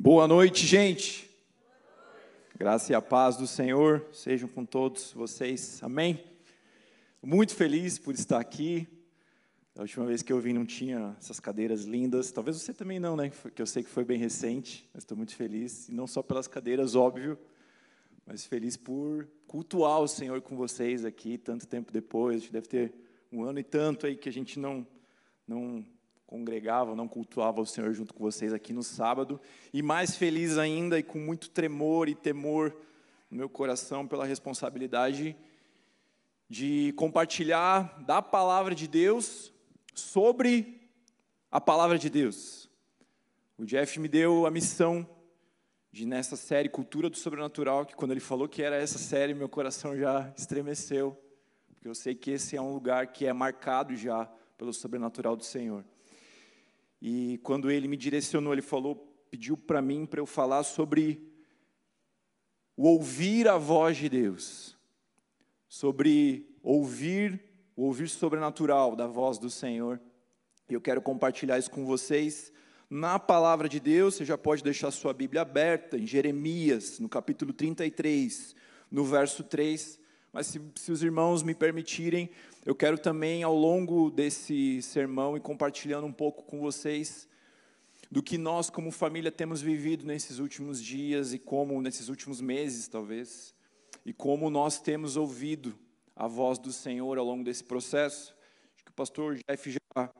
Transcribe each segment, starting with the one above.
Boa noite, gente. Graça e a paz do Senhor sejam com todos vocês. Amém. Muito feliz por estar aqui. A última vez que eu vim não tinha essas cadeiras lindas. Talvez você também não, né? Que eu sei que foi bem recente, mas estou muito feliz. E não só pelas cadeiras, óbvio, mas feliz por cultuar o Senhor com vocês aqui tanto tempo depois. Deve ter um ano e tanto aí que a gente não não congregava, não cultuava o Senhor junto com vocês aqui no sábado, e mais feliz ainda e com muito tremor e temor no meu coração pela responsabilidade de compartilhar da palavra de Deus sobre a palavra de Deus. O Jeff me deu a missão de nessa série Cultura do Sobrenatural, que quando ele falou que era essa série, meu coração já estremeceu, porque eu sei que esse é um lugar que é marcado já pelo sobrenatural do Senhor. E quando ele me direcionou, ele falou, pediu para mim para eu falar sobre o ouvir a voz de Deus, sobre ouvir o ouvir sobrenatural da voz do Senhor. E eu quero compartilhar isso com vocês na palavra de Deus. Você já pode deixar sua Bíblia aberta em Jeremias, no capítulo 33, no verso 3. Mas se, se os irmãos me permitirem, eu quero também, ao longo desse sermão, e compartilhando um pouco com vocês do que nós, como família, temos vivido nesses últimos dias e como nesses últimos meses, talvez, e como nós temos ouvido a voz do Senhor ao longo desse processo. Acho que o pastor Jeff já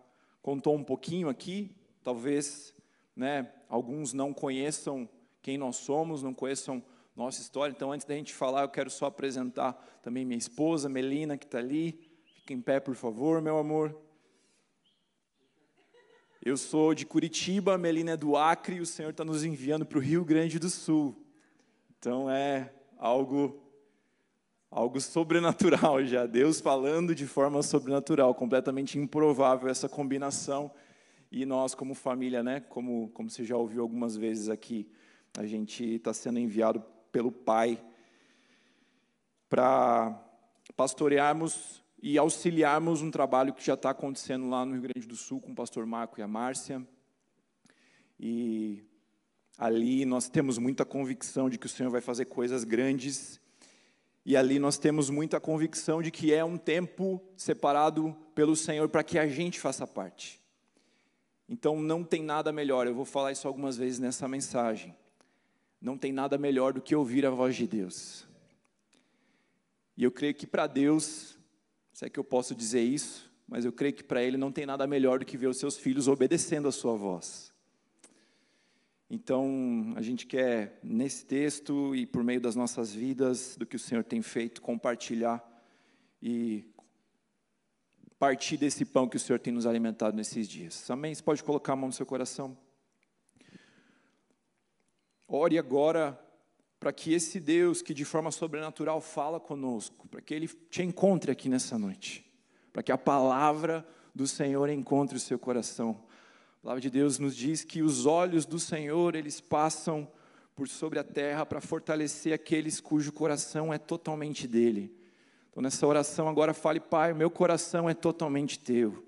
contou um pouquinho aqui, talvez né, alguns não conheçam quem nós somos, não conheçam nossa história. Então, antes da gente falar, eu quero só apresentar também minha esposa, Melina, que está ali. Fique em pé, por favor, meu amor. Eu sou de Curitiba, a Melina é do Acre, e o Senhor está nos enviando para o Rio Grande do Sul. Então é algo, algo sobrenatural já. Deus falando de forma sobrenatural, completamente improvável essa combinação. E nós, como família, né, como, como você já ouviu algumas vezes aqui, a gente está sendo enviado pelo Pai para pastorearmos e auxiliarmos um trabalho que já está acontecendo lá no Rio Grande do Sul com o pastor Marco e a Márcia. E ali nós temos muita convicção de que o Senhor vai fazer coisas grandes. E ali nós temos muita convicção de que é um tempo separado pelo Senhor para que a gente faça parte. Então não tem nada melhor, eu vou falar isso algumas vezes nessa mensagem. Não tem nada melhor do que ouvir a voz de Deus. E eu creio que para Deus se é que eu posso dizer isso, mas eu creio que para ele não tem nada melhor do que ver os seus filhos obedecendo a sua voz. Então, a gente quer, nesse texto e por meio das nossas vidas, do que o Senhor tem feito, compartilhar e partir desse pão que o Senhor tem nos alimentado nesses dias. Amém? Você pode colocar a mão no seu coração? Ore agora para que esse Deus que de forma sobrenatural fala conosco, para que Ele te encontre aqui nessa noite, para que a palavra do Senhor encontre o seu coração. A palavra de Deus nos diz que os olhos do Senhor, eles passam por sobre a terra para fortalecer aqueles cujo coração é totalmente dele. Então, nessa oração, agora fale, Pai, meu coração é totalmente teu,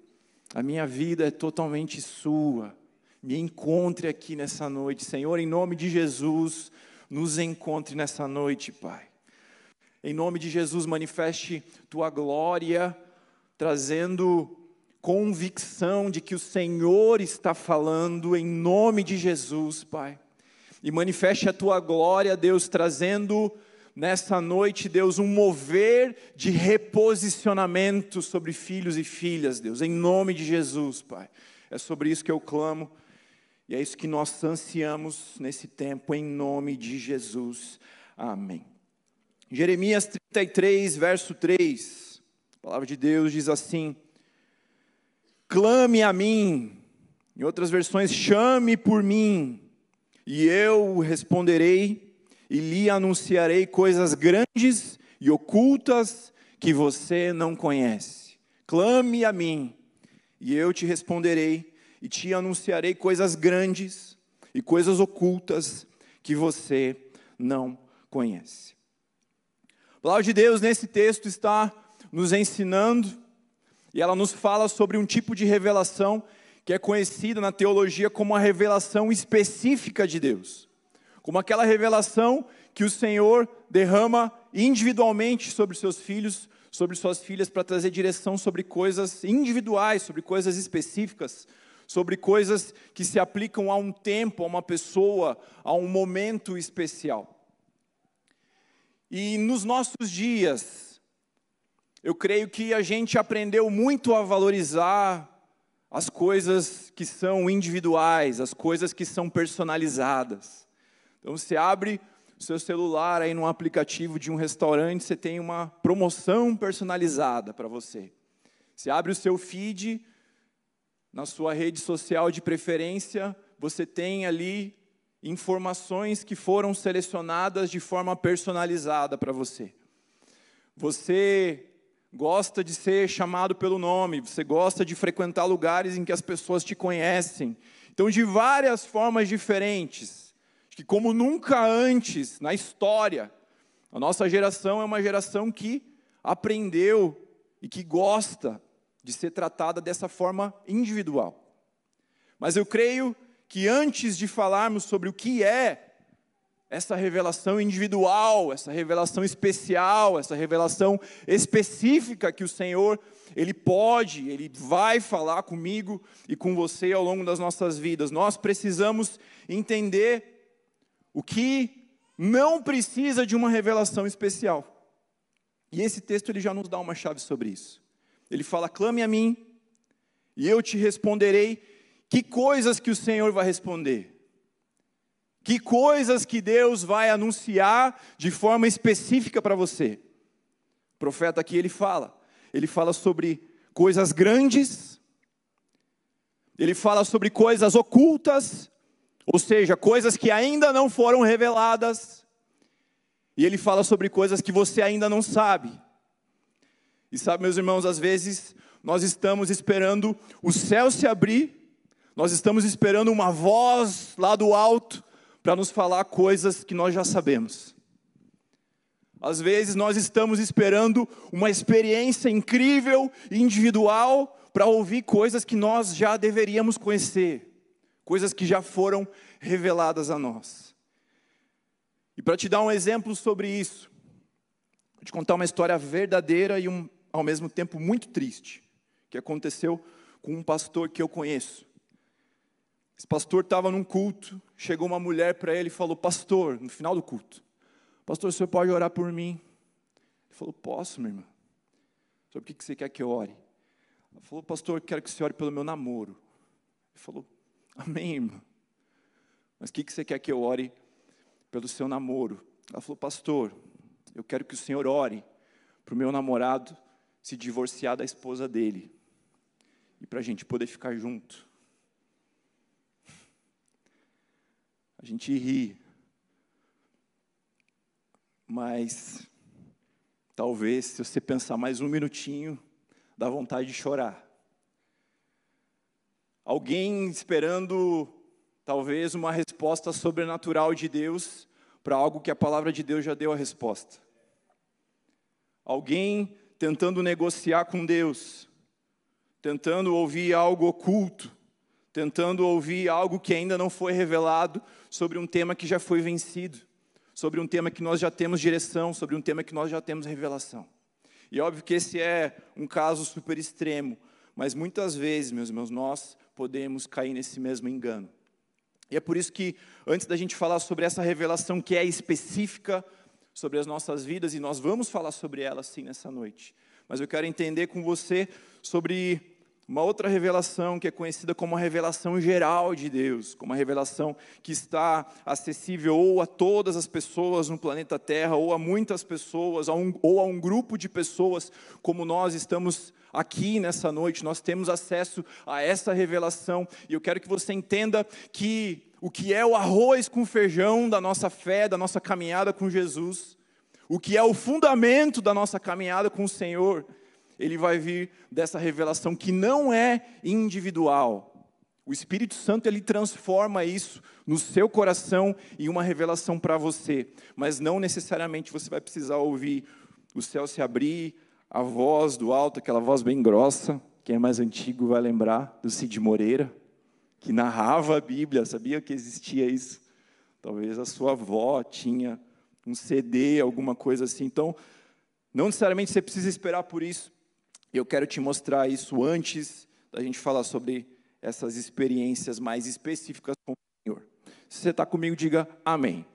a minha vida é totalmente sua. Me encontre aqui nessa noite, Senhor, em nome de Jesus nos encontre nessa noite, Pai. Em nome de Jesus, manifeste tua glória, trazendo convicção de que o Senhor está falando, em nome de Jesus, Pai. E manifeste a tua glória, Deus, trazendo nessa noite, Deus, um mover de reposicionamento sobre filhos e filhas, Deus, em nome de Jesus, Pai. É sobre isso que eu clamo e é isso que nós ansiamos nesse tempo, em nome de Jesus. Amém. Jeremias 33, verso 3, a palavra de Deus diz assim: Clame a mim, em outras versões, chame por mim, e eu responderei e lhe anunciarei coisas grandes e ocultas que você não conhece. Clame a mim, e eu te responderei e te anunciarei coisas grandes e coisas ocultas que você não conhece. A palavra de Deus nesse texto está nos ensinando e ela nos fala sobre um tipo de revelação que é conhecida na teologia como a revelação específica de Deus, como aquela revelação que o Senhor derrama individualmente sobre seus filhos, sobre suas filhas, para trazer direção sobre coisas individuais, sobre coisas específicas, sobre coisas que se aplicam a um tempo, a uma pessoa, a um momento especial. E nos nossos dias, eu creio que a gente aprendeu muito a valorizar as coisas que são individuais, as coisas que são personalizadas. Então você abre o seu celular aí num aplicativo de um restaurante, você tem uma promoção personalizada para você. Você abre o seu feed na sua rede social de preferência, você tem ali informações que foram selecionadas de forma personalizada para você. Você gosta de ser chamado pelo nome, você gosta de frequentar lugares em que as pessoas te conhecem. Então, de várias formas diferentes, que como nunca antes na história, a nossa geração é uma geração que aprendeu e que gosta de ser tratada dessa forma individual. Mas eu creio que antes de falarmos sobre o que é essa revelação individual, essa revelação especial, essa revelação específica que o Senhor, Ele pode, Ele vai falar comigo e com você ao longo das nossas vidas. Nós precisamos entender o que não precisa de uma revelação especial. E esse texto ele já nos dá uma chave sobre isso. Ele fala: clame a mim, e eu te responderei. Que coisas que o Senhor vai responder? Que coisas que Deus vai anunciar de forma específica para você? O profeta aqui ele fala, ele fala sobre coisas grandes, ele fala sobre coisas ocultas, ou seja, coisas que ainda não foram reveladas, e ele fala sobre coisas que você ainda não sabe. E sabe, meus irmãos, às vezes nós estamos esperando o céu se abrir, nós estamos esperando uma voz lá do alto para nos falar coisas que nós já sabemos. Às vezes nós estamos esperando uma experiência incrível, individual, para ouvir coisas que nós já deveríamos conhecer, coisas que já foram reveladas a nós. E para te dar um exemplo sobre isso, vou te contar uma história verdadeira e um, ao mesmo tempo muito triste, que aconteceu com um pastor que eu conheço. Esse pastor estava num culto, chegou uma mulher para ele e falou: Pastor, no final do culto, Pastor, o senhor pode orar por mim? Ele falou: Posso, minha irmã. Sobre o que você quer que eu ore? Ela falou: Pastor, quero que você ore pelo meu namoro. Ele falou: Amém, irmã. Mas o que você quer que eu ore pelo seu namoro? Ela falou: Pastor, eu quero que o senhor ore para o meu namorado se divorciar da esposa dele e para a gente poder ficar junto. A gente ri. Mas talvez se você pensar mais um minutinho, dá vontade de chorar. Alguém esperando talvez uma resposta sobrenatural de Deus para algo que a palavra de Deus já deu a resposta. Alguém tentando negociar com Deus, tentando ouvir algo oculto, tentando ouvir algo que ainda não foi revelado sobre um tema que já foi vencido, sobre um tema que nós já temos direção, sobre um tema que nós já temos revelação. E é óbvio que esse é um caso super extremo, mas muitas vezes, meus irmãos, nós podemos cair nesse mesmo engano. E é por isso que, antes da gente falar sobre essa revelação que é específica sobre as nossas vidas, e nós vamos falar sobre ela sim nessa noite, mas eu quero entender com você sobre uma outra revelação que é conhecida como a revelação geral de Deus, como a revelação que está acessível ou a todas as pessoas no planeta Terra, ou a muitas pessoas, ou a um grupo de pessoas, como nós estamos aqui nessa noite, nós temos acesso a essa revelação, e eu quero que você entenda que o que é o arroz com feijão da nossa fé, da nossa caminhada com Jesus, o que é o fundamento da nossa caminhada com o Senhor, ele vai vir dessa revelação que não é individual. O Espírito Santo ele transforma isso no seu coração em uma revelação para você, mas não necessariamente você vai precisar ouvir o céu se abrir, a voz do alto, aquela voz bem grossa, Quem é mais antigo vai lembrar do Cid Moreira, que narrava a Bíblia, sabia que existia isso? Talvez a sua avó tinha um CD, alguma coisa assim. Então, não necessariamente você precisa esperar por isso. Eu quero te mostrar isso antes da gente falar sobre essas experiências mais específicas com o Senhor. Se você está comigo, diga amém.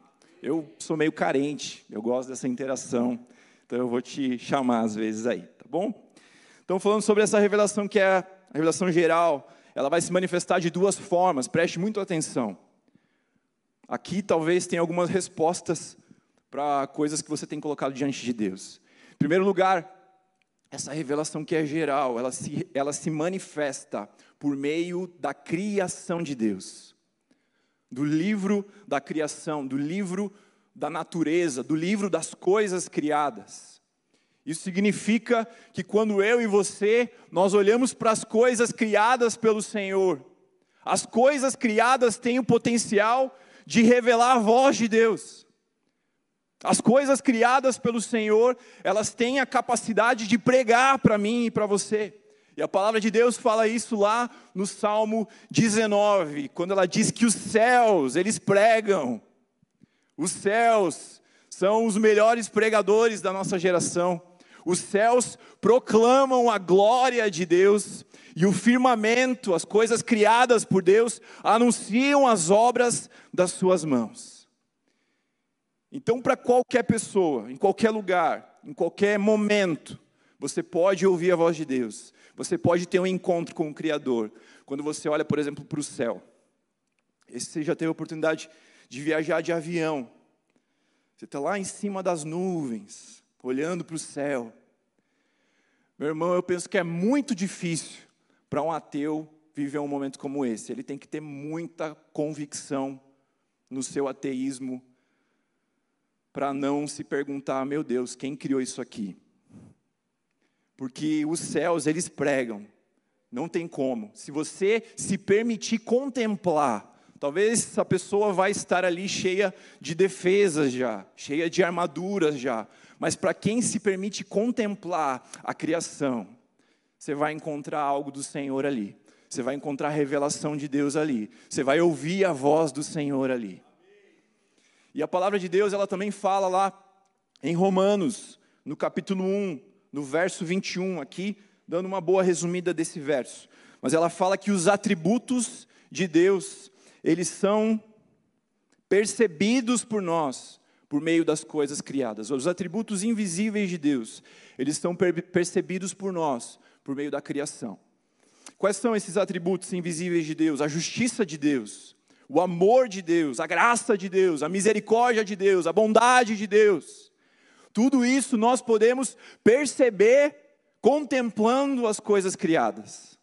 Eu sou meio carente, eu gosto dessa interação, então eu vou te chamar às vezes aí, tá bom? Então, falando sobre essa revelação que é a revelação geral, ela vai se manifestar de duas formas, preste muito atenção. Aqui talvez tenha algumas respostas para coisas que você tem colocado diante de Deus. Em primeiro lugar, essa revelação que é geral, ela se, ela se manifesta por meio da criação de Deus. Do livro da criação, do livro da natureza, do livro das coisas criadas. Isso significa que quando eu e você, nós olhamos para as coisas criadas pelo Senhor, as coisas criadas têm o potencial de revelar a voz de Deus. As coisas criadas pelo Senhor, elas têm a capacidade de pregar para mim e para você. E a palavra de Deus fala isso lá no Salmo 19, quando ela diz que os céus, eles pregam. Os céus são os melhores pregadores da nossa geração. Os céus proclamam a glória de Deus e o firmamento, as coisas criadas por Deus, anunciam as obras das suas mãos. Então, para qualquer pessoa, em qualquer lugar, em qualquer momento, você pode ouvir a voz de Deus. Você pode ter um encontro com o Criador. Quando você olha, por exemplo, para o céu. Esse você já teve a oportunidade de viajar de avião. Você está lá em cima das nuvens, olhando para o céu. Meu irmão, eu penso que é muito difícil para um ateu viver um momento como esse. Ele tem que ter muita convicção no seu ateísmo para não se perguntar, meu Deus, quem criou isso aqui? Porque os céus, eles pregam, não tem como. Se você se permitir contemplar, talvez essa pessoa vai estar ali cheia de defesas já, cheia de armaduras já, mas para quem se permite contemplar a criação, você vai encontrar algo do Senhor ali. Você vai encontrar a revelação de Deus ali. Você vai ouvir a voz do Senhor ali. E a palavra de Deus, ela também fala lá em Romanos, no capítulo 1, no verso 21, aqui, dando uma boa resumida desse verso. Mas ela fala que os atributos de Deus, eles são percebidos por nós por meio das coisas criadas. Os atributos invisíveis de Deus, eles são percebidos por nós por meio da criação. Quais são esses atributos invisíveis de Deus? A justiça de Deus, o amor de Deus, a graça de Deus, a misericórdia de Deus, a bondade de Deus. Tudo isso nós podemos perceber contemplando as coisas criadas.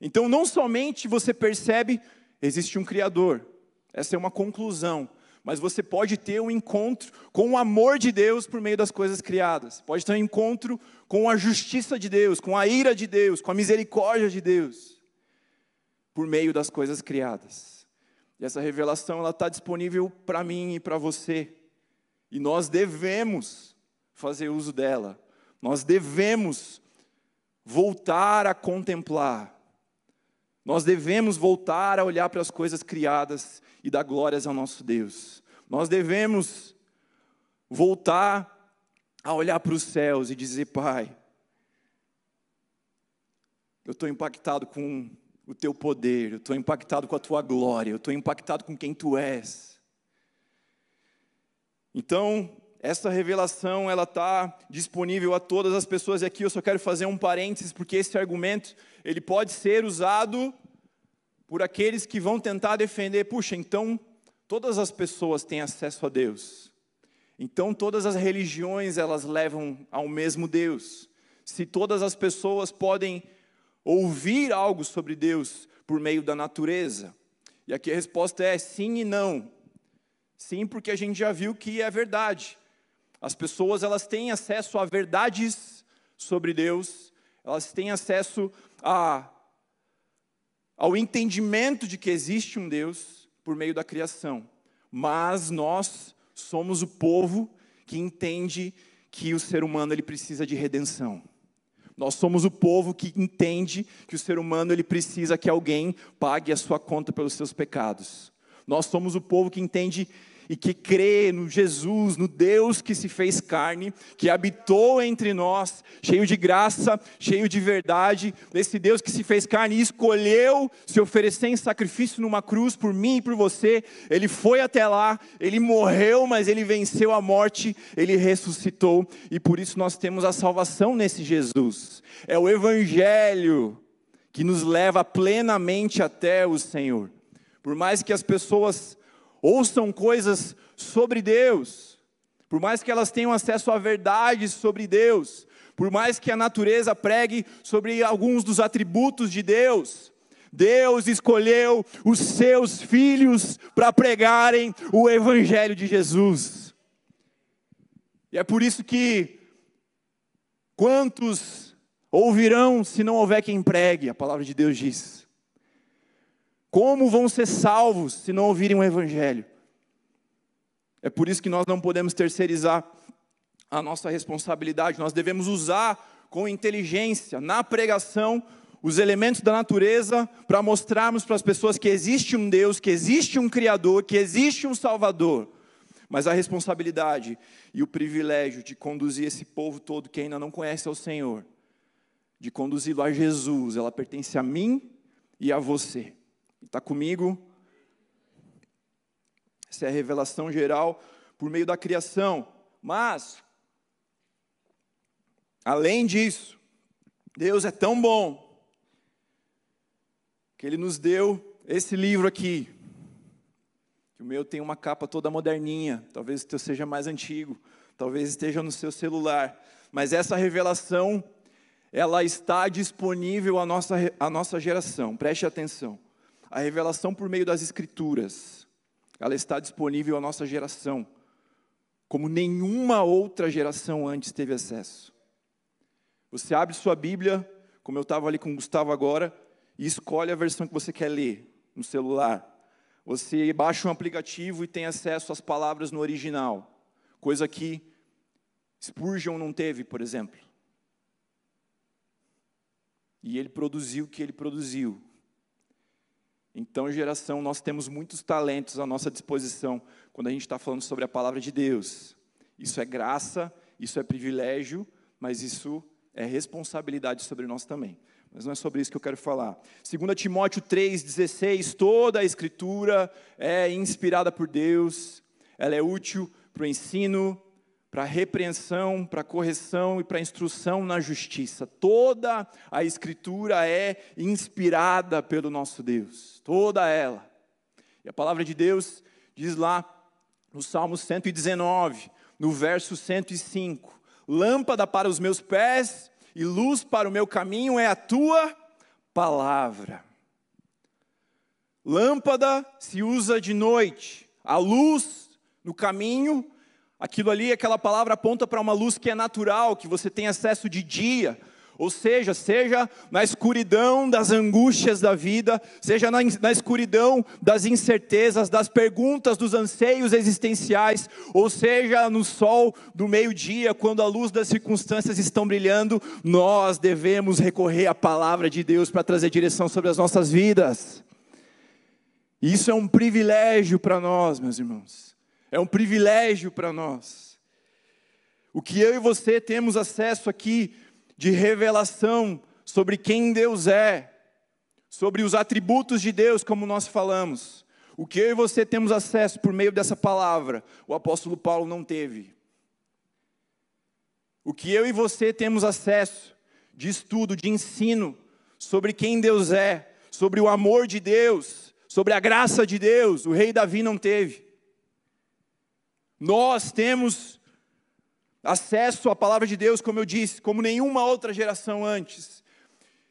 Então, não somente você percebe, existe um Criador, essa é uma conclusão, mas você pode ter um encontro com o amor de Deus por meio das coisas criadas, pode ter um encontro com a justiça de Deus, com a ira de Deus, com a misericórdia de Deus, por meio das coisas criadas. E essa revelação ela está disponível para mim e para você. E nós devemos fazer uso dela. Nós devemos voltar a contemplar. Nós devemos voltar a olhar para as coisas criadas e dar glórias ao nosso Deus. Nós devemos voltar a olhar para os céus e dizer: Pai, eu estou impactado com o teu poder, eu estou impactado com a tua glória, eu estou impactado com quem tu és. Então, essa revelação ela está disponível a todas as pessoas e aqui eu só quero fazer um parênteses porque esse argumento ele pode ser usado por aqueles que vão tentar defender, puxa, então todas as pessoas têm acesso a Deus. Então todas as religiões elas levam ao mesmo Deus. Se todas as pessoas podem ouvir algo sobre Deus por meio da natureza? E aqui a resposta é sim e não. Sim, porque a gente já viu que é verdade. As pessoas elas têm acesso a verdades sobre Deus, elas têm acesso a, ao entendimento de que existe um Deus por meio da criação. Mas nós somos o povo que entende que o ser humano ele precisa de redenção. Nós somos o povo que entende que o ser humano ele precisa que alguém pague a sua conta pelos seus pecados. Nós somos o povo que entende e que crê no Jesus, no Deus que se fez carne, que habitou entre nós, cheio de graça, cheio de verdade, esse Deus que se fez carne e escolheu se oferecer em sacrifício numa cruz por mim e por você. Ele foi até lá, ele morreu, mas ele venceu a morte, ele ressuscitou e por isso nós temos a salvação nesse Jesus. É o evangelho que nos leva plenamente até o Senhor. Por mais que as pessoas ouçam coisas sobre Deus, por mais que elas tenham acesso a verdades sobre Deus, por mais que a natureza pregue sobre alguns dos atributos de Deus, Deus escolheu os seus filhos para pregarem o Evangelho de Jesus. E é por isso que, quantos ouvirão se não houver quem pregue, a palavra de Deus diz. Como vão ser salvos se não ouvirem o Evangelho? É por isso que nós não podemos terceirizar a nossa responsabilidade, nós devemos usar com inteligência, na pregação, os elementos da natureza para mostrarmos para as pessoas que existe um Deus, que existe um Criador, que existe um Salvador. Mas a responsabilidade e o privilégio de conduzir esse povo todo que ainda não conhece ao Senhor, de conduzi-lo a Jesus, ela pertence a mim e a você. Está comigo? Essa é a revelação geral por meio da criação. Mas, além disso, Deus é tão bom que Ele nos deu esse livro aqui. Que o meu tem uma capa toda moderninha, talvez o teu seja mais antigo, talvez esteja no seu celular. Mas essa revelação, ela está disponível à nossa, à nossa geração, preste atenção. A revelação por meio das Escrituras, ela está disponível à nossa geração, como nenhuma outra geração antes teve acesso. Você abre sua Bíblia, como eu estava ali com o Gustavo agora, e escolhe a versão que você quer ler no celular. Você baixa um aplicativo e tem acesso às palavras no original, coisa que Spurgeon não teve, por exemplo. E ele produziu o que ele produziu. Então, geração, nós temos muitos talentos à nossa disposição quando a gente está falando sobre a palavra de Deus. Isso é graça, isso é privilégio, mas isso é responsabilidade sobre nós também. Mas não é sobre isso que eu quero falar. 2 Timóteo 3,16, toda a escritura é inspirada por Deus, ela é útil para o ensino, para repreensão, para correção e para instrução na justiça. Toda a Escritura é inspirada pelo nosso Deus, toda ela. E a palavra de Deus diz lá no Salmo 119, no verso 105: Lâmpada para os meus pés e luz para o meu caminho é a tua palavra. Lâmpada se usa de noite, a luz no caminho Aquilo ali, aquela palavra aponta para uma luz que é natural, que você tem acesso de dia. Ou seja, seja na escuridão das angústias da vida, seja na, na, escuridão das incertezas, das perguntas, dos anseios existenciais, ou seja no sol do meio-dia, quando a luz das circunstâncias estão brilhando, nós devemos recorrer à palavra de Deus para trazer direção sobre as nossas vidas. Isso é um privilégio para nós, meus irmãos. É um privilégio para nós. O que eu e você temos acesso aqui de revelação sobre quem Deus é, sobre os atributos de Deus, como nós falamos. O que eu e você temos acesso por meio dessa palavra, o apóstolo Paulo não teve. O que eu e você temos acesso de estudo, de ensino sobre quem Deus é, sobre o amor de Deus, sobre a graça de Deus, o rei Davi não teve. Nós temos acesso à palavra de Deus, como eu disse, como nenhuma outra geração antes.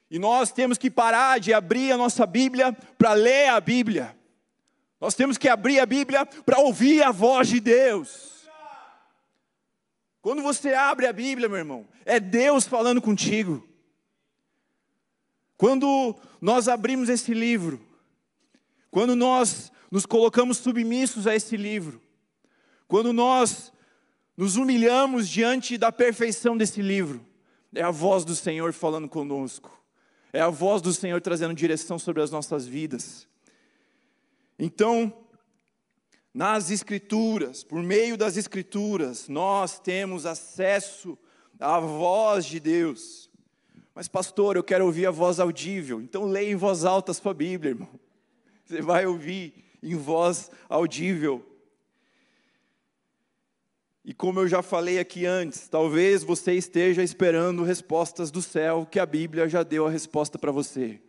E nós temos que parar de abrir a nossa Bíblia para ler a Bíblia. Nós temos que abrir a Bíblia para ouvir a voz de Deus. Quando você abre a Bíblia, meu irmão, é Deus falando contigo. Quando nós abrimos esse livro, quando nós nos colocamos submissos a esse livro, quando nós nos humilhamos diante da perfeição desse livro, É a voz do Senhor falando conosco. É a voz do Senhor trazendo direção sobre as nossas vidas. Então, nas Escrituras, por meio das Escrituras, nós temos acesso à voz de Deus. Mas, pastor, eu quero ouvir a voz audível. Então, leia em voz alta a sua Bíblia, irmão. Você vai ouvir em voz audível. E como eu já falei aqui antes, talvez você esteja esperando respostas do céu, que a Bíblia já deu a resposta para você.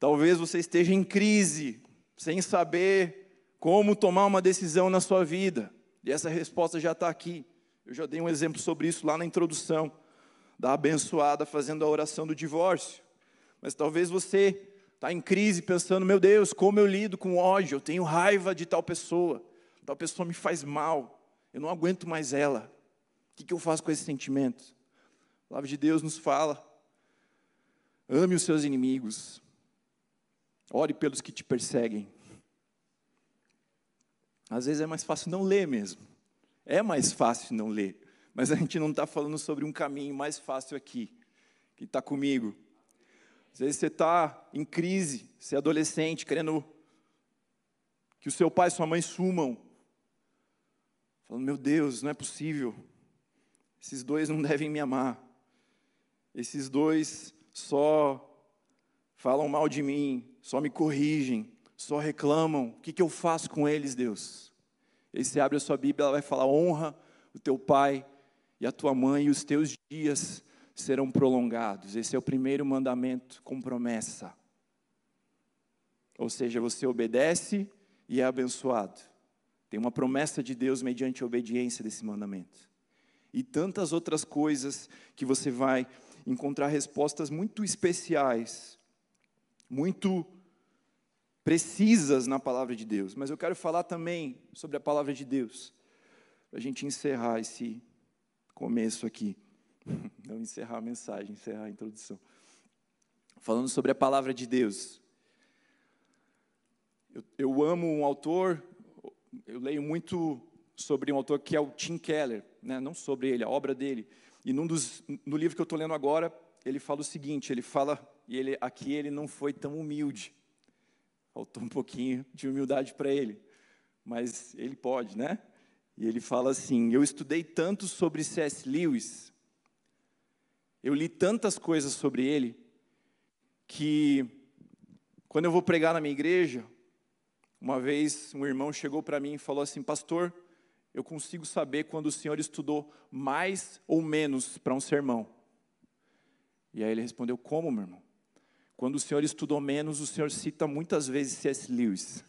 Talvez você esteja em crise, sem saber como tomar uma decisão na sua vida. E essa resposta já está aqui. Eu já dei um exemplo sobre isso lá na introdução, da abençoada fazendo a oração do divórcio. Mas talvez você está em crise pensando: meu Deus, como eu lido com ódio? Eu tenho raiva de tal pessoa, tal pessoa me faz mal eu não aguento mais ela. O que, eu faço com esse sentimento? A palavra de Deus nos fala: ame os seus inimigos, ore pelos que te perseguem. Às vezes é mais fácil não ler mesmo. É mais fácil não ler. Mas a gente não está falando sobre um caminho mais fácil aqui, que está comigo. Às vezes você está em crise, você é adolescente, querendo que o seu pai e sua mãe sumam, falando: Meu Deus, não é possível. Esses dois não devem me amar. Esses dois só falam mal de mim, só me corrigem, só reclamam. O que, que eu faço com eles, Deus? E você abre a sua Bíblia, ela vai falar: honra o teu pai e a tua mãe, e os teus dias serão prolongados. Esse é o primeiro mandamento com promessa. Ou seja, você obedece e é abençoado. Tem uma promessa de Deus mediante a obediência desse mandamento. E tantas outras coisas que você vai encontrar respostas muito especiais, muito precisas na palavra de Deus. Mas eu quero falar também sobre a palavra de Deus, para a gente encerrar esse começo aqui. Não encerrar a mensagem, encerrar a introdução. Falando sobre a palavra de Deus. Eu, eu amo um autor, eu leio muito sobre um autor que é o Tim Keller, né? não sobre ele, a obra dele. E num dos, no livro que eu estou lendo agora, ele fala o seguinte: ele fala, e ele, aqui ele não foi tão humilde, faltou um pouquinho de humildade para ele, mas ele pode, né? E ele fala assim: Eu estudei tanto sobre C.S. Lewis, eu li tantas coisas sobre ele, que quando eu vou pregar na minha igreja, uma vez um irmão chegou para mim e falou assim: Pastor, eu consigo saber quando o senhor estudou mais ou menos para um sermão. E aí ele respondeu: Como, meu irmão? Quando o senhor estudou menos, o senhor cita muitas vezes C.S. Lewis.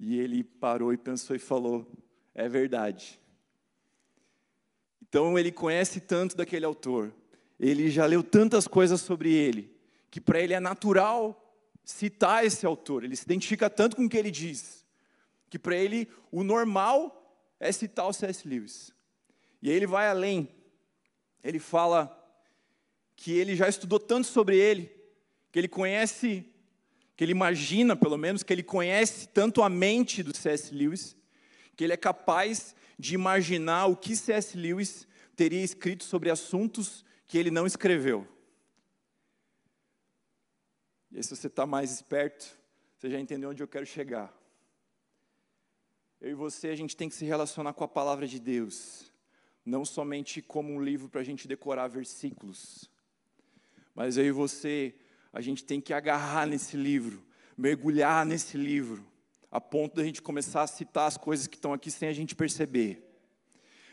E ele parou e pensou e falou: É verdade. Então ele conhece tanto daquele autor, ele já leu tantas coisas sobre ele, que para ele é natural citar esse autor, ele se identifica tanto com o que ele diz, que para ele o normal é citar o C.S. Lewis. E aí ele vai além, ele fala que ele já estudou tanto sobre ele, que ele conhece, que ele imagina, pelo menos, que ele conhece tanto a mente do C.S. Lewis, que ele é capaz de imaginar o que C.S. Lewis teria escrito sobre assuntos que ele não escreveu. E aí, se você está mais esperto, você já entendeu onde eu quero chegar. Eu e você, a gente tem que se relacionar com a palavra de Deus, não somente como um livro para a gente decorar versículos, mas eu e você, a gente tem que agarrar nesse livro, mergulhar nesse livro, a ponto da gente começar a citar as coisas que estão aqui sem a gente perceber.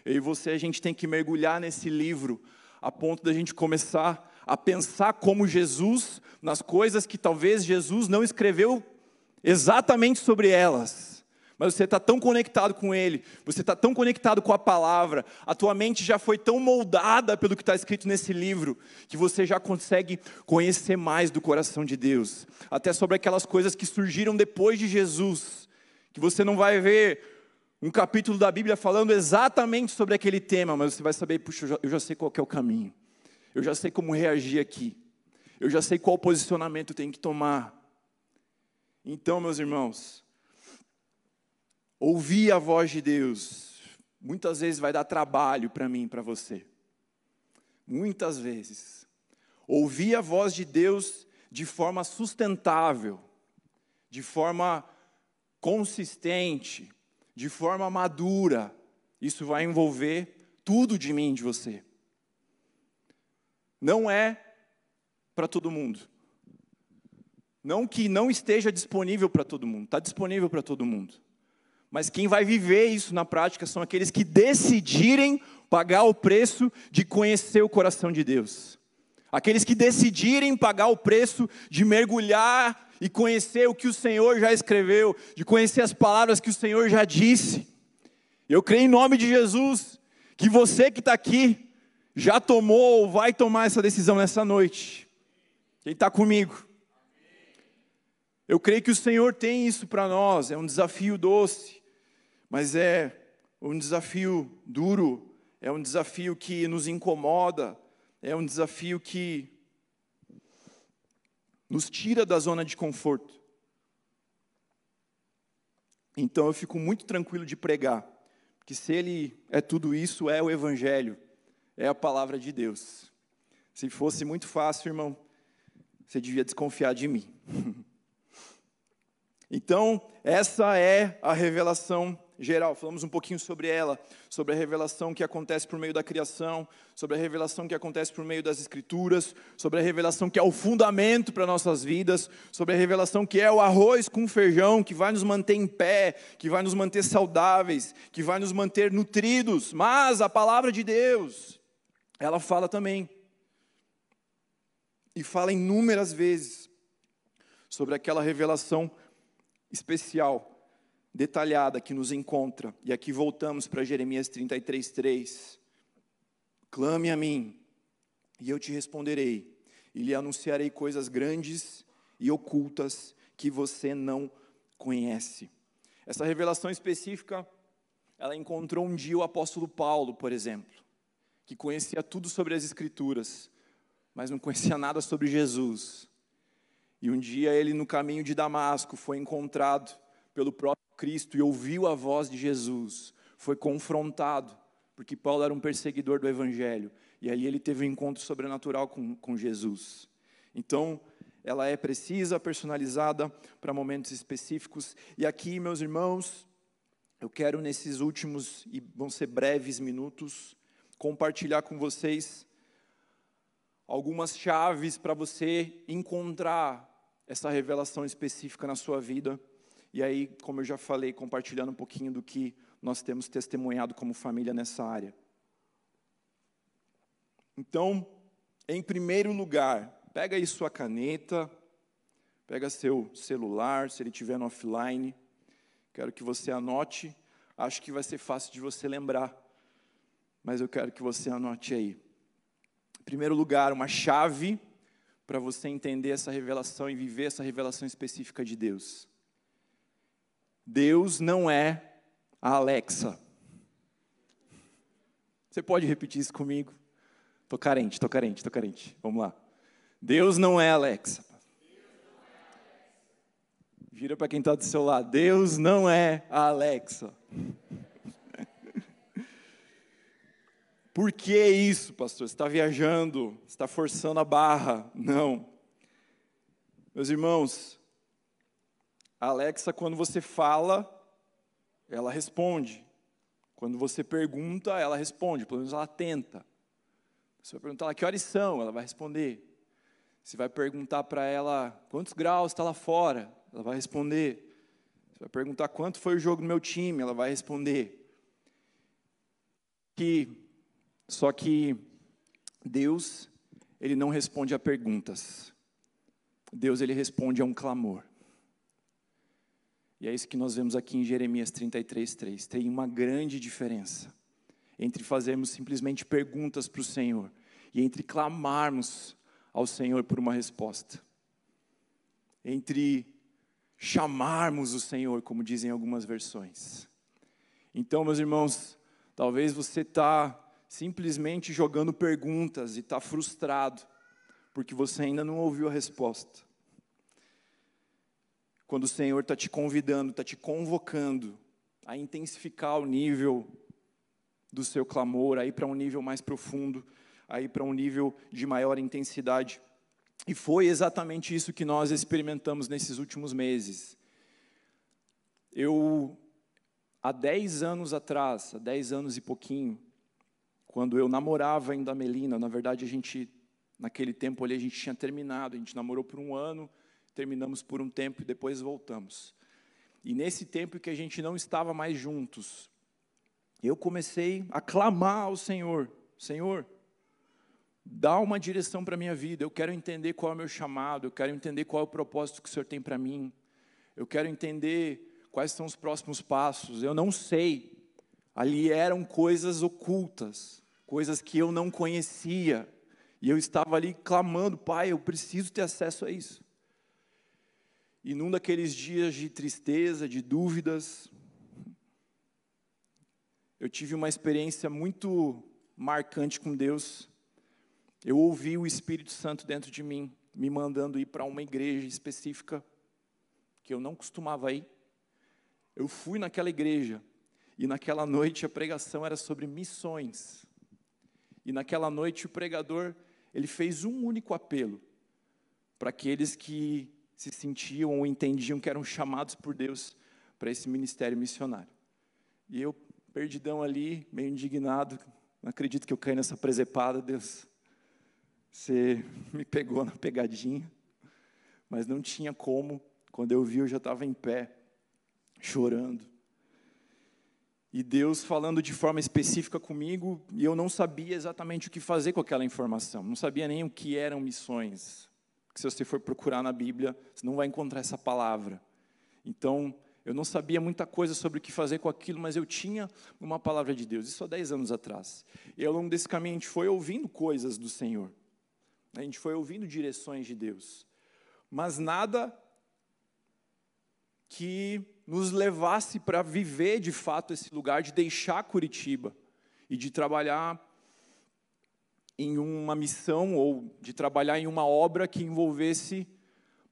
Eu e você, a gente tem que mergulhar nesse livro, a ponto da gente começar a pensar como Jesus nas coisas que talvez Jesus não escreveu exatamente sobre elas. Mas você está tão conectado com Ele, você está tão conectado com a palavra, a tua mente já foi tão moldada pelo que está escrito nesse livro, que você já consegue conhecer mais do coração de Deus, até sobre aquelas coisas que surgiram depois de Jesus, que você não vai ver um capítulo da Bíblia falando exatamente sobre aquele tema, mas você vai saber, puxa, eu já, sei qual é o caminho. Eu já sei como reagir aqui. Eu já sei qual posicionamento tem que tomar. Então, meus irmãos, ouvir a voz de Deus muitas vezes vai dar trabalho para mim, para você. muitas vezes, ouvir a voz de Deus de forma sustentável, de forma consistente, de forma madura, isso vai envolver tudo de mim, de você. Não é para todo mundo. Não que não esteja disponível para todo mundo, está disponível para todo mundo. Mas quem vai viver isso na prática são aqueles que decidirem pagar o preço de conhecer o coração de Deus. Aqueles que decidirem pagar o preço de mergulhar e conhecer o que o Senhor já escreveu, de conhecer as palavras que o Senhor já disse. Eu creio em nome de Jesus que você que está aqui já tomou ou vai tomar essa decisão nessa noite. Quem está comigo? Eu creio que o Senhor tem isso para nós, é um desafio doce mas é um desafio duro, é um desafio que nos incomoda, é um desafio que nos tira da zona de conforto. Então eu fico muito tranquilo de pregar, porque se ele é tudo isso, é o Evangelho, é a palavra de Deus. Se fosse muito fácil, irmão, você devia desconfiar de mim. então, essa é a revelação geral, falamos um pouquinho sobre ela, sobre a revelação que acontece por meio da criação, sobre a revelação que acontece por meio das escrituras, sobre a revelação que é o fundamento para nossas vidas, sobre a revelação que é o arroz com feijão, que vai nos manter em pé, que vai nos manter saudáveis, que vai nos manter nutridos. Mas a palavra de Deus, ela fala também, e fala inúmeras vezes, sobre aquela revelação especial detalhada que nos encontra. E aqui voltamos para Jeremias 33, 3. Clame a mim, e eu te responderei, e lhe anunciarei coisas grandes e ocultas que você não conhece. Essa revelação específica, ela encontrou um dia o apóstolo Paulo, por exemplo, que conhecia tudo sobre as Escrituras, mas não conhecia nada sobre Jesus. E um dia ele, no caminho de Damasco, foi encontrado pelo próprio Cristo e ouviu a voz de Jesus, foi confrontado, porque Paulo era um perseguidor do Evangelho, e aí ele teve um encontro sobrenatural com, com Jesus. Então, ela é precisa, personalizada para momentos específicos, e aqui, meus irmãos, eu quero nesses últimos, e vão ser breves minutos, compartilhar com vocês algumas chaves para você encontrar essa revelação específica na sua vida. E aí, como eu já falei, compartilhando um pouquinho do que nós temos testemunhado como família nessa área. Então, em primeiro lugar, pega aí sua caneta, pega seu celular, se ele estiver no offline, quero que você anote, acho que vai ser fácil de você lembrar, mas eu quero que você anote aí. Em primeiro lugar, uma chave para você entender essa revelação e viver essa revelação específica de Deus. Deus não é a Alexa. Você pode repetir isso comigo? Tô carente, tô carente, tô carente. Vamos lá. Deus não é Alexa. Vira para quem está do seu lado. Deus não é a Alexa. Por que isso, pastor? Você está viajando, está forçando a barra. Não. Meus irmãos, a Alexa, quando você fala, ela responde. Quando você pergunta, ela responde, pelo menos ela tenta. Você vai perguntar ela que horas são, ela vai responder. Você vai perguntar para ela quantos graus está lá fora, ela vai responder. Você vai perguntar quanto foi o jogo do meu time, ela vai responder. Que, só que Deus, ele não responde a perguntas. Deus, ele responde a um clamor. E é isso que nós vemos aqui em Jeremias 33, 3. Tem uma grande diferença entre fazermos simplesmente perguntas para o Senhor e entre clamarmos ao Senhor por uma resposta. Entre chamarmos o Senhor, como dizem algumas versões. Então, meus irmãos, talvez você está simplesmente jogando perguntas e está frustrado, porque você ainda não ouviu a resposta. Quando o Senhor está te convidando, está te convocando a intensificar o nível do seu clamor, a ir para um nível mais profundo, aí para um nível de maior intensidade. E foi exatamente isso que nós experimentamos nesses últimos meses. Eu, há 10 anos atrás, há 10 anos e pouquinho, quando eu namorava ainda a Melina, na verdade a gente, naquele tempo ali, a gente tinha terminado, a gente namorou por um ano, terminamos por um tempo e depois voltamos. E nesse tempo que a gente não estava mais juntos, eu comecei a clamar ao Senhor: Senhor, dá uma direção para a minha vida, eu quero entender qual é o meu chamado, eu quero entender qual é o propósito que o Senhor tem para mim, eu quero entender quais são os próximos passos, eu não sei. Ali eram coisas ocultas, coisas que eu não conhecia, e eu estava ali clamando, Pai, eu preciso ter acesso a isso. E num daqueles dias de tristeza, de dúvidas, eu tive uma experiência muito marcante com Deus. Eu ouvi o Espírito Santo dentro de mim, me mandando ir para uma igreja específica, que eu não costumava ir. Eu fui naquela igreja, e naquela noite a pregação era sobre missões. E naquela noite o pregador, ele fez um único apelo para aqueles que se sentiam ou entendiam que eram chamados por Deus para esse ministério missionário. E eu, perdidão ali, meio indignado, não acredito que eu caí nessa presepada, Deus. Você me pegou na pegadinha, mas não tinha como. Quando eu vi, eu já estava em pé, chorando. E Deus falando de forma específica comigo, e eu não sabia exatamente o que fazer com aquela informação, não sabia nem o que eram missões, se você for procurar na Bíblia, você não vai encontrar essa palavra. Então, eu não sabia muita coisa sobre o que fazer com aquilo, mas eu tinha uma palavra de Deus, isso há 10 anos atrás. E ao longo desse caminho a gente foi ouvindo coisas do Senhor, a gente foi ouvindo direções de Deus, mas nada que nos levasse para viver de fato esse lugar, de deixar Curitiba e de trabalhar em uma missão ou de trabalhar em uma obra que envolvesse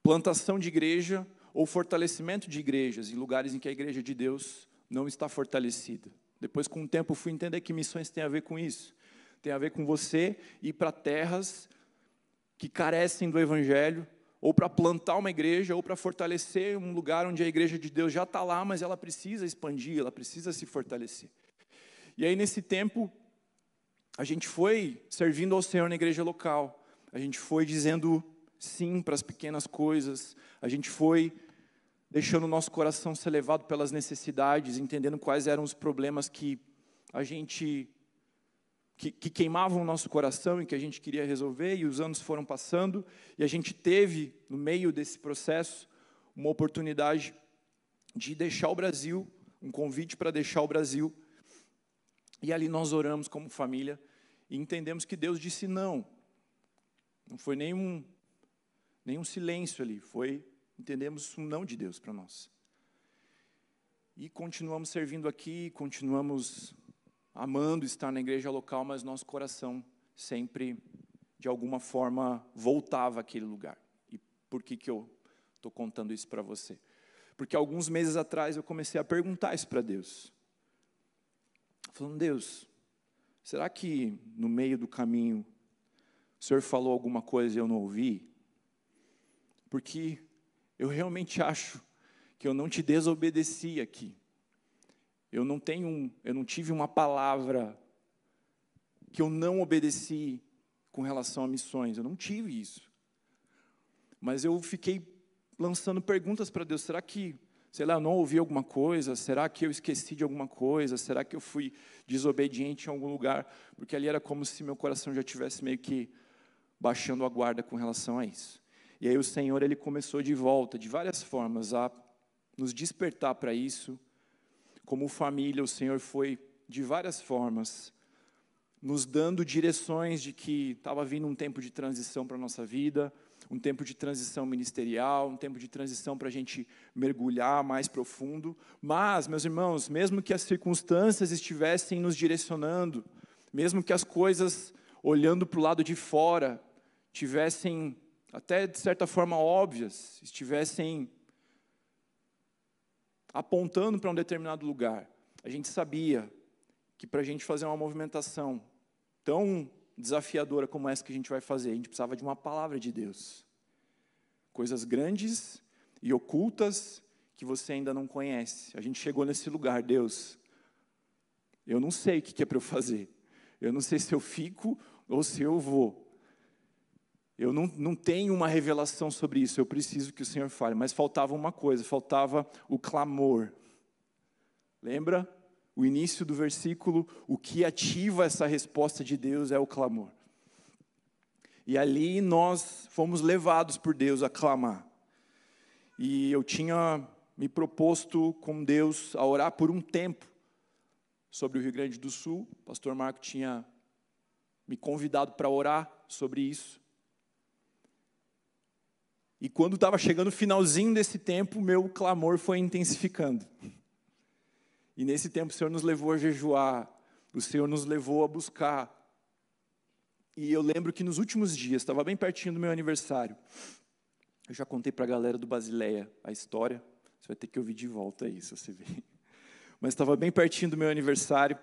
plantação de igreja ou fortalecimento de igrejas em lugares em que a igreja de Deus não está fortalecida. Depois, com o tempo, fui entender que missões têm a ver com isso. Tem a ver com você ir para terras que carecem do evangelho, ou para plantar uma igreja, ou para fortalecer um lugar onde a igreja de Deus já está lá, mas ela precisa expandir, ela precisa se fortalecer. E aí, nesse tempo, a gente foi servindo ao Senhor na igreja local, a gente foi dizendo sim para as pequenas coisas, a gente foi deixando o nosso coração ser levado pelas necessidades, entendendo quais eram os problemas que a gente que, que, queimavam o nosso coração e que a gente queria resolver, e os anos foram passando, e a gente teve, no meio desse processo, uma oportunidade de deixar o Brasil, um convite para deixar o Brasil e ali nós oramos como família e entendemos que Deus disse não. Não foi nenhum, nenhum silêncio ali, foi, entendemos um não de Deus para nós. E continuamos servindo aqui, continuamos amando estar na igreja local, mas nosso coração sempre, de alguma forma, voltava àquele lugar. E por que, que eu estou contando isso para você? Porque alguns meses atrás eu comecei a perguntar isso para Deus falando, Deus, será que no meio do caminho o Senhor falou alguma coisa e eu não ouvi? Porque eu realmente acho que eu não te desobedeci aqui. Eu não tenho, eu não tive uma palavra que eu não obedeci com relação a missões. Eu não tive isso. Mas eu fiquei lançando perguntas para Deus. Será que sei lá, eu não ouvi alguma coisa? Será que eu esqueci de alguma coisa? Será que eu fui desobediente em algum lugar? Porque ali era como se meu coração já tivesse meio que baixando a guarda com relação a isso. E aí o Senhor ele começou de volta, de várias formas, a nos despertar para isso. Como família, o Senhor foi de várias formas nos dando direções de que estava vindo um tempo de transição para a nossa vida, um tempo de transição ministerial, um tempo de transição para a gente mergulhar mais profundo. Mas, meus irmãos, mesmo que as circunstâncias estivessem nos direcionando, mesmo que as coisas, olhando para o lado de fora, tivessem até de certa forma óbvias, estivessem apontando para um determinado lugar, a gente sabia que para a gente fazer uma movimentação tão desafiadora como essa que a gente vai fazer. A gente precisava de uma palavra de Deus. Coisas grandes e ocultas que você ainda não conhece. A gente chegou nesse lugar, Deus. Eu não sei o que é para eu fazer. Eu não sei se eu fico ou se eu vou. Eu não, não tenho uma revelação sobre isso, eu preciso que o Senhor fale. Mas faltava uma coisa, faltava o clamor. Lembra? O início do versículo, o que ativa essa resposta de Deus é o clamor. E ali nós fomos levados por Deus a clamar. E eu tinha me proposto com Deus a orar por um tempo sobre o Rio Grande do Sul. O pastor Marco tinha me convidado para orar sobre isso. E quando estava chegando o finalzinho desse tempo, meu clamor foi intensificando. E nesse tempo o Senhor nos levou a jejuar, o Senhor nos levou a buscar. E eu lembro que nos últimos dias, estava bem pertinho do meu aniversário, eu já contei para a galera do Basileia a história, você vai ter que ouvir de volta isso, você vê. Mas estava bem pertinho do meu aniversário,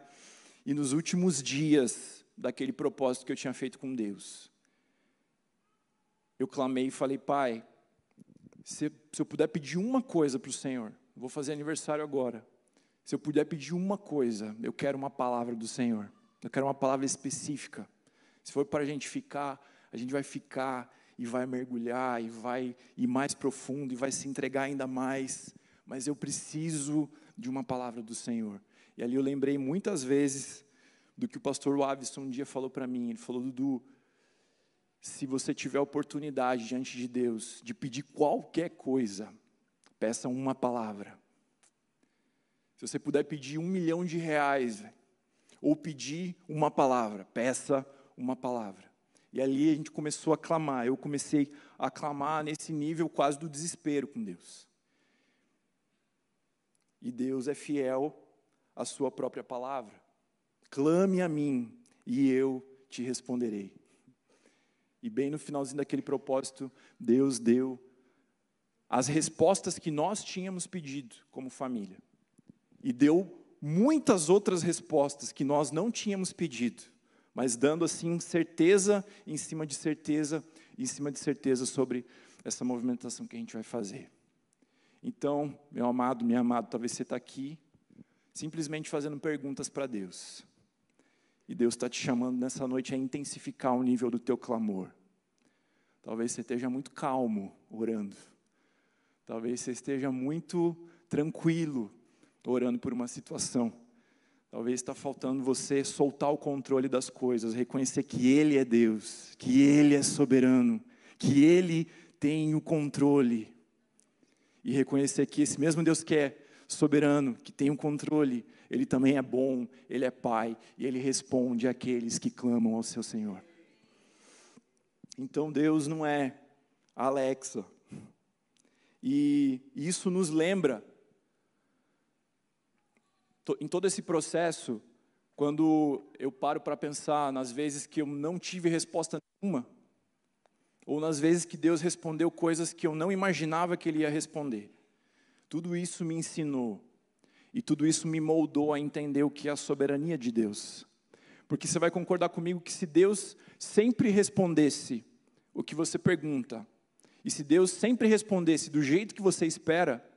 e nos últimos dias daquele propósito que eu tinha feito com Deus, eu clamei e falei, Pai, se, se eu puder pedir uma coisa para o Senhor, vou fazer aniversário agora. Se eu puder pedir uma coisa, eu quero uma palavra do Senhor. Eu quero uma palavra específica. Se for para a gente ficar, a gente vai ficar e vai mergulhar e vai ir mais profundo e vai se entregar ainda mais. Mas eu preciso de uma palavra do Senhor. E ali eu lembrei muitas vezes do que o pastor Wavison um dia falou para mim. Ele falou, Dudu, se você tiver oportunidade diante de Deus de pedir qualquer coisa, peça uma palavra. Se você puder pedir um milhão de reais, ou pedir uma palavra, peça uma palavra. E ali a gente começou a clamar. Eu comecei a clamar nesse nível quase do desespero com Deus. E Deus é fiel à Sua própria palavra. Clame a mim e eu te responderei. E bem no finalzinho daquele propósito, Deus deu as respostas que nós tínhamos pedido como família. E deu muitas outras respostas que nós não tínhamos pedido, mas dando assim certeza em cima de certeza, em cima de certeza sobre essa movimentação que a gente vai fazer. Então, meu amado, minha amada, talvez você está aqui simplesmente fazendo perguntas para Deus. E Deus está te chamando nessa noite a intensificar o nível do teu clamor. Talvez você esteja muito calmo orando. Talvez você esteja muito tranquilo orando por uma situação. Talvez está faltando você soltar o controle das coisas, reconhecer que Ele é Deus, que Ele é soberano, que Ele tem o controle. E reconhecer que esse mesmo Deus que é soberano, que tem o controle, ele também é bom, Ele é Pai e Ele responde àqueles que clamam ao seu Senhor. Então Deus não é Alexa. E isso nos lembra, em todo esse processo, quando eu paro para pensar nas vezes que eu não tive resposta nenhuma, ou nas vezes que Deus respondeu coisas que eu não imaginava que Ele ia responder. Tudo isso me ensinou e tudo isso me moldou a entender o que é a soberania de Deus. Porque você vai concordar comigo que se Deus sempre respondesse o que você pergunta, e se Deus sempre respondesse do jeito que você espera,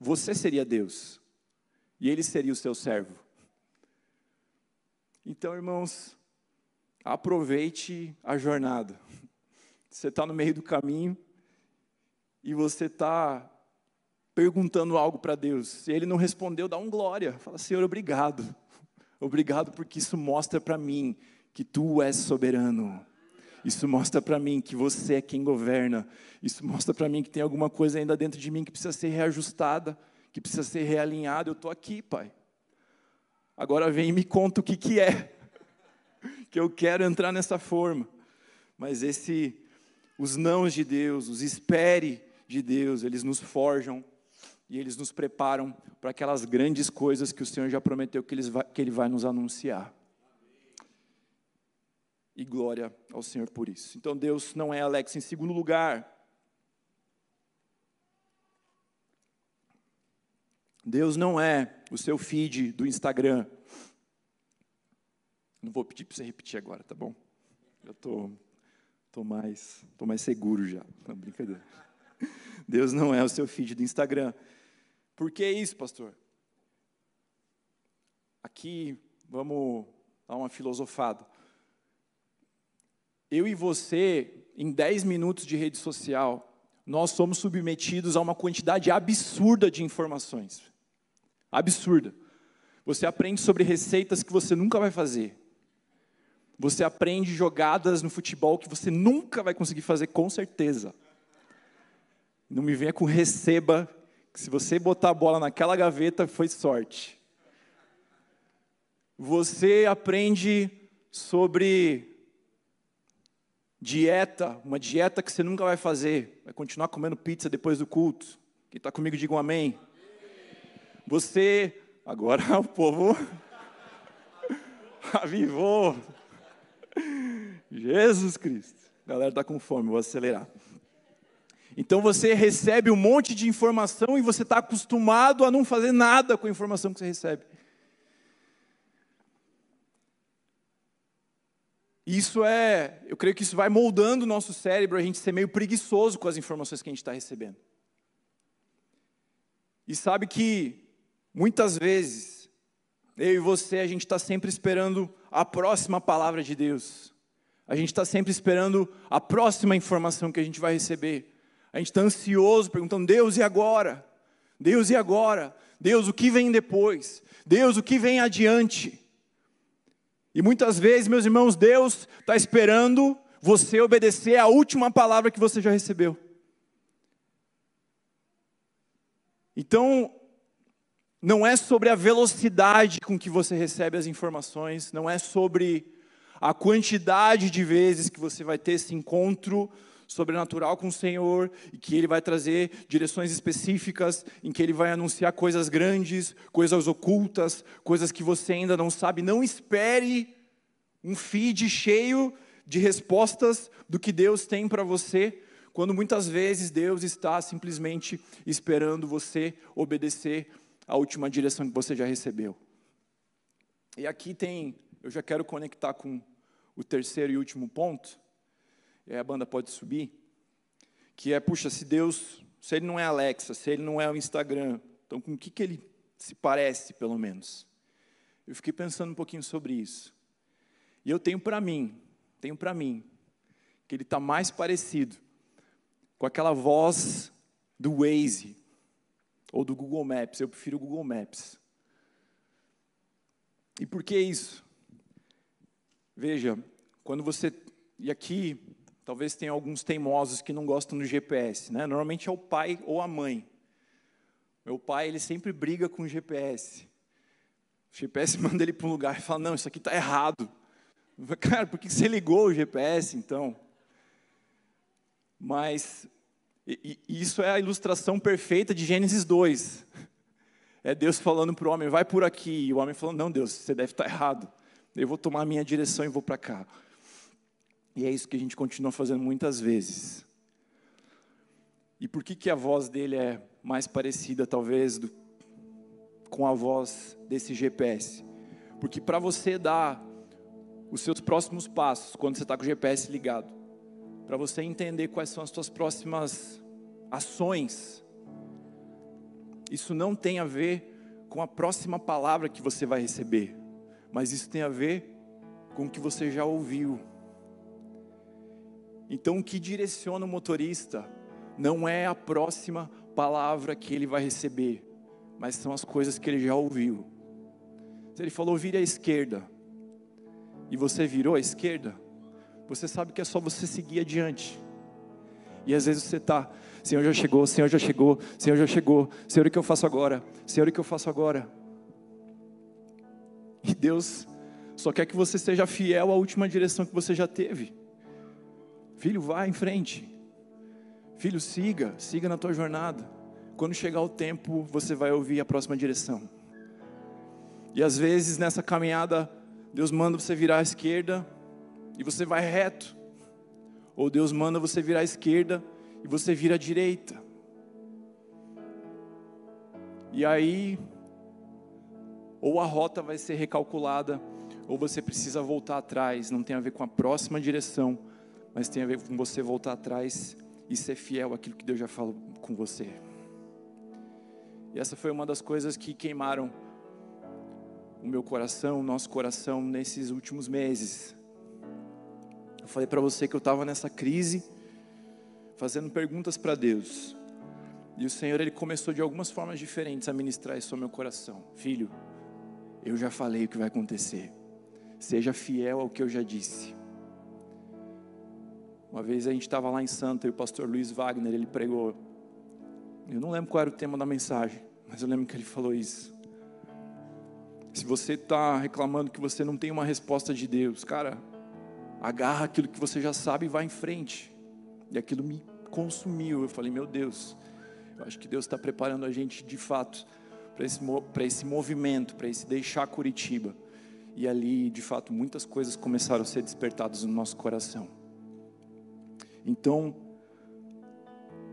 você seria Deus. E ele seria o seu servo. Então, irmãos, aproveite a jornada. Você está no meio do caminho e você está perguntando algo para Deus. Se ele não respondeu, dá um glória. Fala, Senhor, obrigado. Obrigado porque isso mostra para mim que tu és soberano. Isso mostra para mim que você é quem governa. Isso mostra para mim que tem alguma coisa ainda dentro de mim que precisa ser reajustada, que precisa ser realinhada. Eu estou aqui, Pai. Agora vem e me conta o que, que é. Que eu quero entrar nessa forma. Mas esse, os nãos de Deus, os espere de Deus, eles nos forjam e eles nos preparam para aquelas grandes coisas que o Senhor já prometeu que, vai, que Ele vai nos anunciar. E glória ao Senhor por isso. Então Deus não é Alex. Em segundo lugar, Deus não é o seu feed do Instagram. Não vou pedir para você repetir agora, tá bom? Já tô, tô mais, tô mais seguro já. Não, brincadeira. Deus não é o seu feed do Instagram. Por que isso, pastor? Aqui vamos dar uma filosofada. Eu e você, em 10 minutos de rede social, nós somos submetidos a uma quantidade absurda de informações. Absurda. Você aprende sobre receitas que você nunca vai fazer. Você aprende jogadas no futebol que você nunca vai conseguir fazer, com certeza. Não me venha com receba, se você botar a bola naquela gaveta, foi sorte. Você aprende sobre dieta, uma dieta que você nunca vai fazer, vai continuar comendo pizza depois do culto. Quem está comigo, diga um amém. Você, agora o povo avivou. Jesus Cristo. A galera está com fome, vou acelerar. Então você recebe um monte de informação e você está acostumado a não fazer nada com a informação que você recebe. Isso é, eu creio que isso vai moldando o nosso cérebro, a gente ser meio preguiçoso com as informações que a gente está recebendo. E sabe que, muitas vezes, eu e você, a gente está sempre esperando a próxima palavra de Deus. A gente está sempre esperando a próxima informação que a gente vai receber. A gente está ansioso, perguntando: Deus, e agora? Deus, e agora? Deus, o que vem depois? Deus, o que vem adiante? E muitas vezes, meus irmãos, Deus está esperando você obedecer à última palavra que você já recebeu. Então, não é sobre a velocidade com que você recebe as informações, não é sobre a quantidade de vezes que você vai ter esse encontro sobrenatural com o Senhor e que Ele vai trazer direções específicas, em que Ele vai anunciar coisas grandes, coisas ocultas, coisas que você ainda não sabe. Não espere um feed cheio de respostas do que Deus tem para você, quando muitas vezes Deus está simplesmente esperando você obedecer à última direção que você já recebeu. E aqui tem, eu já quero conectar com o terceiro e último ponto, a banda pode subir, que é, puxa, se Deus, se ele não é Alexa, se ele não é o Instagram, então com o que, que ele se parece, pelo menos? Eu fiquei pensando um pouquinho sobre isso. E eu tenho para mim, tenho para mim, que ele está mais parecido com aquela voz do Waze ou do Google Maps. Eu prefiro o Google Maps. E por que isso? Veja, quando você. E aqui Talvez tenha alguns teimosos que não gostam do GPS, né? Normalmente é o pai ou a mãe. Meu pai, ele sempre briga com o GPS. O GPS manda ele para um lugar e fala: Não, isso aqui está errado. Cara, por que você ligou o GPS então? Mas e, e isso é a ilustração perfeita de Gênesis 2. É Deus falando para o homem: Vai por aqui. E o homem falando: Não, Deus, você deve estar tá errado. Eu vou tomar a minha direção e vou para cá. E é isso que a gente continua fazendo muitas vezes. E por que, que a voz dele é mais parecida, talvez, do, com a voz desse GPS? Porque para você dar os seus próximos passos, quando você está com o GPS ligado, para você entender quais são as suas próximas ações, isso não tem a ver com a próxima palavra que você vai receber, mas isso tem a ver com o que você já ouviu. Então, o que direciona o motorista não é a próxima palavra que ele vai receber, mas são as coisas que ele já ouviu. Se ele falou, vire à esquerda, e você virou à esquerda, você sabe que é só você seguir adiante. E às vezes você está, Senhor já chegou, Senhor já chegou, Senhor já chegou, Senhor o que eu faço agora? Senhor o que eu faço agora? E Deus só quer que você seja fiel à última direção que você já teve. Filho, vá em frente. Filho, siga, siga na tua jornada. Quando chegar o tempo, você vai ouvir a próxima direção. E às vezes nessa caminhada, Deus manda você virar à esquerda e você vai reto. Ou Deus manda você virar à esquerda e você vira à direita. E aí, ou a rota vai ser recalculada, ou você precisa voltar atrás, não tem a ver com a próxima direção, mas tem a ver com você voltar atrás e ser fiel àquilo que Deus já falou com você. E essa foi uma das coisas que queimaram o meu coração, o nosso coração nesses últimos meses. Eu falei para você que eu estava nessa crise, fazendo perguntas para Deus. E o Senhor ele começou de algumas formas diferentes a ministrar isso ao meu coração. Filho, eu já falei o que vai acontecer. Seja fiel ao que eu já disse. Uma vez a gente estava lá em Santa e o pastor Luiz Wagner, ele pregou. Eu não lembro qual era o tema da mensagem, mas eu lembro que ele falou isso. Se você está reclamando que você não tem uma resposta de Deus, cara, agarra aquilo que você já sabe e vai em frente. E aquilo me consumiu. Eu falei, meu Deus, eu acho que Deus está preparando a gente de fato para esse, esse movimento, para esse deixar Curitiba. E ali, de fato, muitas coisas começaram a ser despertadas no nosso coração. Então,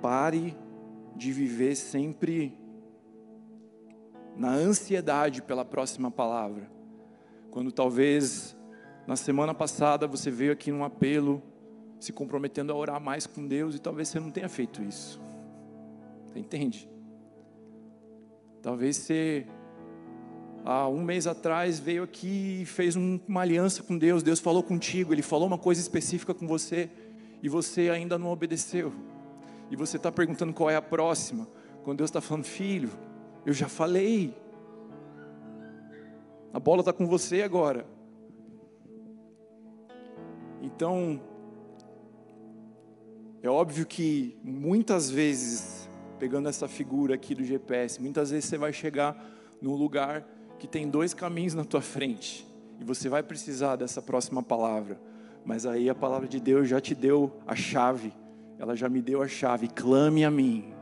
pare de viver sempre na ansiedade pela próxima palavra. Quando talvez na semana passada você veio aqui num apelo, se comprometendo a orar mais com Deus e talvez você não tenha feito isso. Você entende? Talvez você há um mês atrás veio aqui e fez uma aliança com Deus, Deus falou contigo, Ele falou uma coisa específica com você e você ainda não obedeceu. E você está perguntando qual é a próxima, quando Deus está falando, filho, eu já falei, a bola está com você agora. Então, é óbvio que muitas vezes, pegando essa figura aqui do GPS, muitas vezes você vai chegar num lugar que tem dois caminhos na tua frente. E você vai precisar dessa próxima palavra. Mas aí a palavra de Deus já te deu a chave. Ela já me deu a chave. Clame a mim.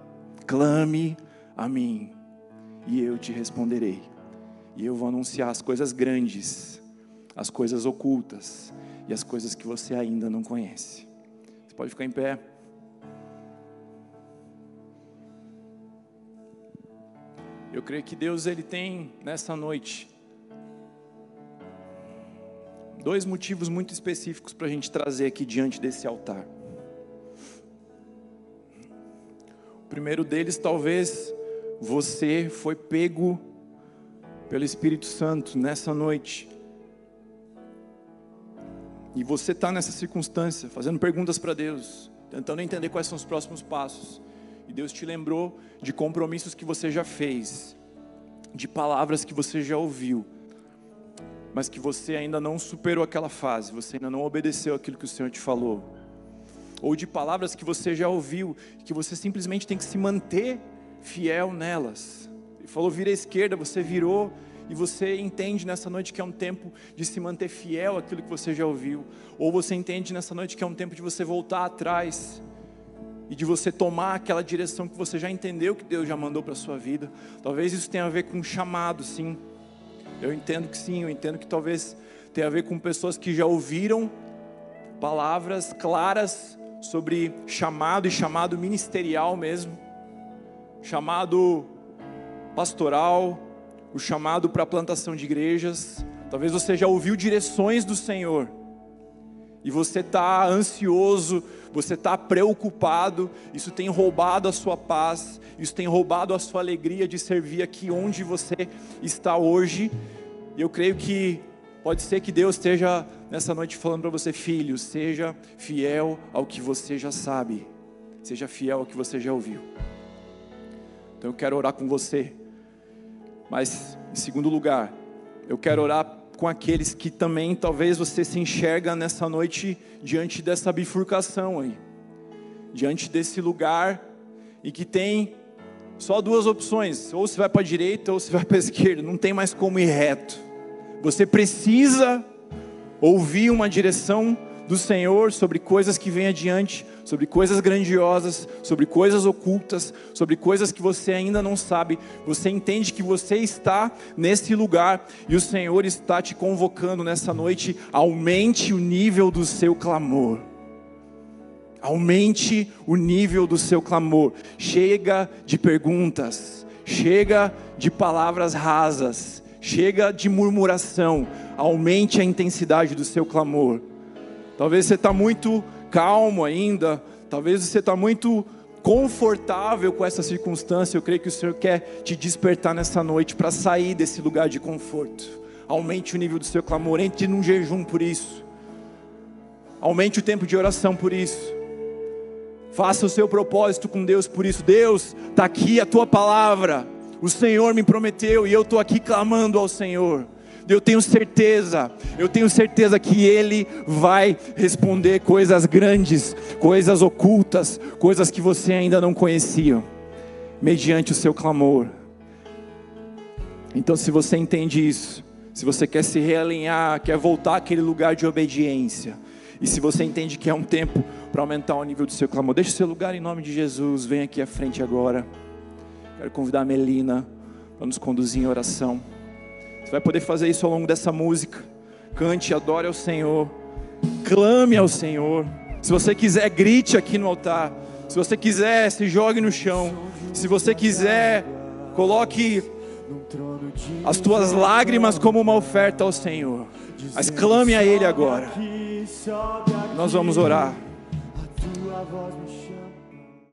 Clame a mim. E eu te responderei. E eu vou anunciar as coisas grandes, as coisas ocultas e as coisas que você ainda não conhece. Você pode ficar em pé. Eu creio que Deus ele tem nessa noite dois motivos muito específicos para a gente trazer aqui diante desse altar. O primeiro deles, talvez você foi pego pelo Espírito Santo nessa noite. E você está nessa circunstância, fazendo perguntas para Deus, tentando entender quais são os próximos passos. E Deus te lembrou de compromissos que você já fez, de palavras que você já ouviu, mas que você ainda não superou aquela fase, você ainda não obedeceu aquilo que o Senhor te falou. Ou de palavras que você já ouviu, que você simplesmente tem que se manter fiel nelas. Ele falou, vira à esquerda, você virou, e você entende nessa noite que é um tempo de se manter fiel àquilo que você já ouviu. Ou você entende nessa noite que é um tempo de você voltar atrás e de você tomar aquela direção que você já entendeu que Deus já mandou para sua vida. Talvez isso tenha a ver com um chamado, sim. Eu entendo que sim, eu entendo que talvez tenha a ver com pessoas que já ouviram palavras claras sobre chamado e chamado ministerial mesmo, chamado pastoral, o chamado para plantação de igrejas. Talvez você já ouviu direções do Senhor e você está ansioso, você está preocupado, isso tem roubado a sua paz, isso tem roubado a sua alegria de servir aqui onde você está hoje. E eu creio que pode ser que Deus esteja nessa noite falando para você, filho, seja fiel ao que você já sabe, seja fiel ao que você já ouviu. Então eu quero orar com você, mas em segundo lugar, eu quero orar com aqueles que também talvez você se enxerga nessa noite diante dessa bifurcação aí, diante desse lugar e que tem só duas opções, ou você vai para a direita ou você vai para a esquerda, não tem mais como ir reto. Você precisa ouvir uma direção do Senhor sobre coisas que vêm adiante, sobre coisas grandiosas, sobre coisas ocultas, sobre coisas que você ainda não sabe. Você entende que você está nesse lugar e o Senhor está te convocando nessa noite. Aumente o nível do seu clamor. Aumente o nível do seu clamor. Chega de perguntas, chega de palavras rasas, chega de murmuração aumente a intensidade do seu clamor. Talvez você está muito calmo ainda, talvez você está muito confortável com essa circunstância. Eu creio que o Senhor quer te despertar nessa noite para sair desse lugar de conforto. Aumente o nível do seu clamor, entre num jejum por isso. Aumente o tempo de oração por isso. Faça o seu propósito com Deus por isso. Deus, está aqui a tua palavra. O Senhor me prometeu e eu estou aqui clamando ao Senhor. Eu tenho certeza, eu tenho certeza que Ele vai responder coisas grandes, coisas ocultas, coisas que você ainda não conhecia, mediante o seu clamor. Então, se você entende isso, se você quer se realinhar, quer voltar àquele lugar de obediência, e se você entende que é um tempo para aumentar o nível do seu clamor, deixe seu lugar em nome de Jesus, vem aqui à frente agora. Quero convidar a Melina para nos conduzir em oração. Você vai poder fazer isso ao longo dessa música. Cante, adore ao Senhor, clame ao Senhor. Se você quiser, grite aqui no altar. Se você quiser, se jogue no chão. Se você quiser, coloque as tuas lágrimas como uma oferta ao Senhor. Mas clame a Ele agora. Nós vamos orar.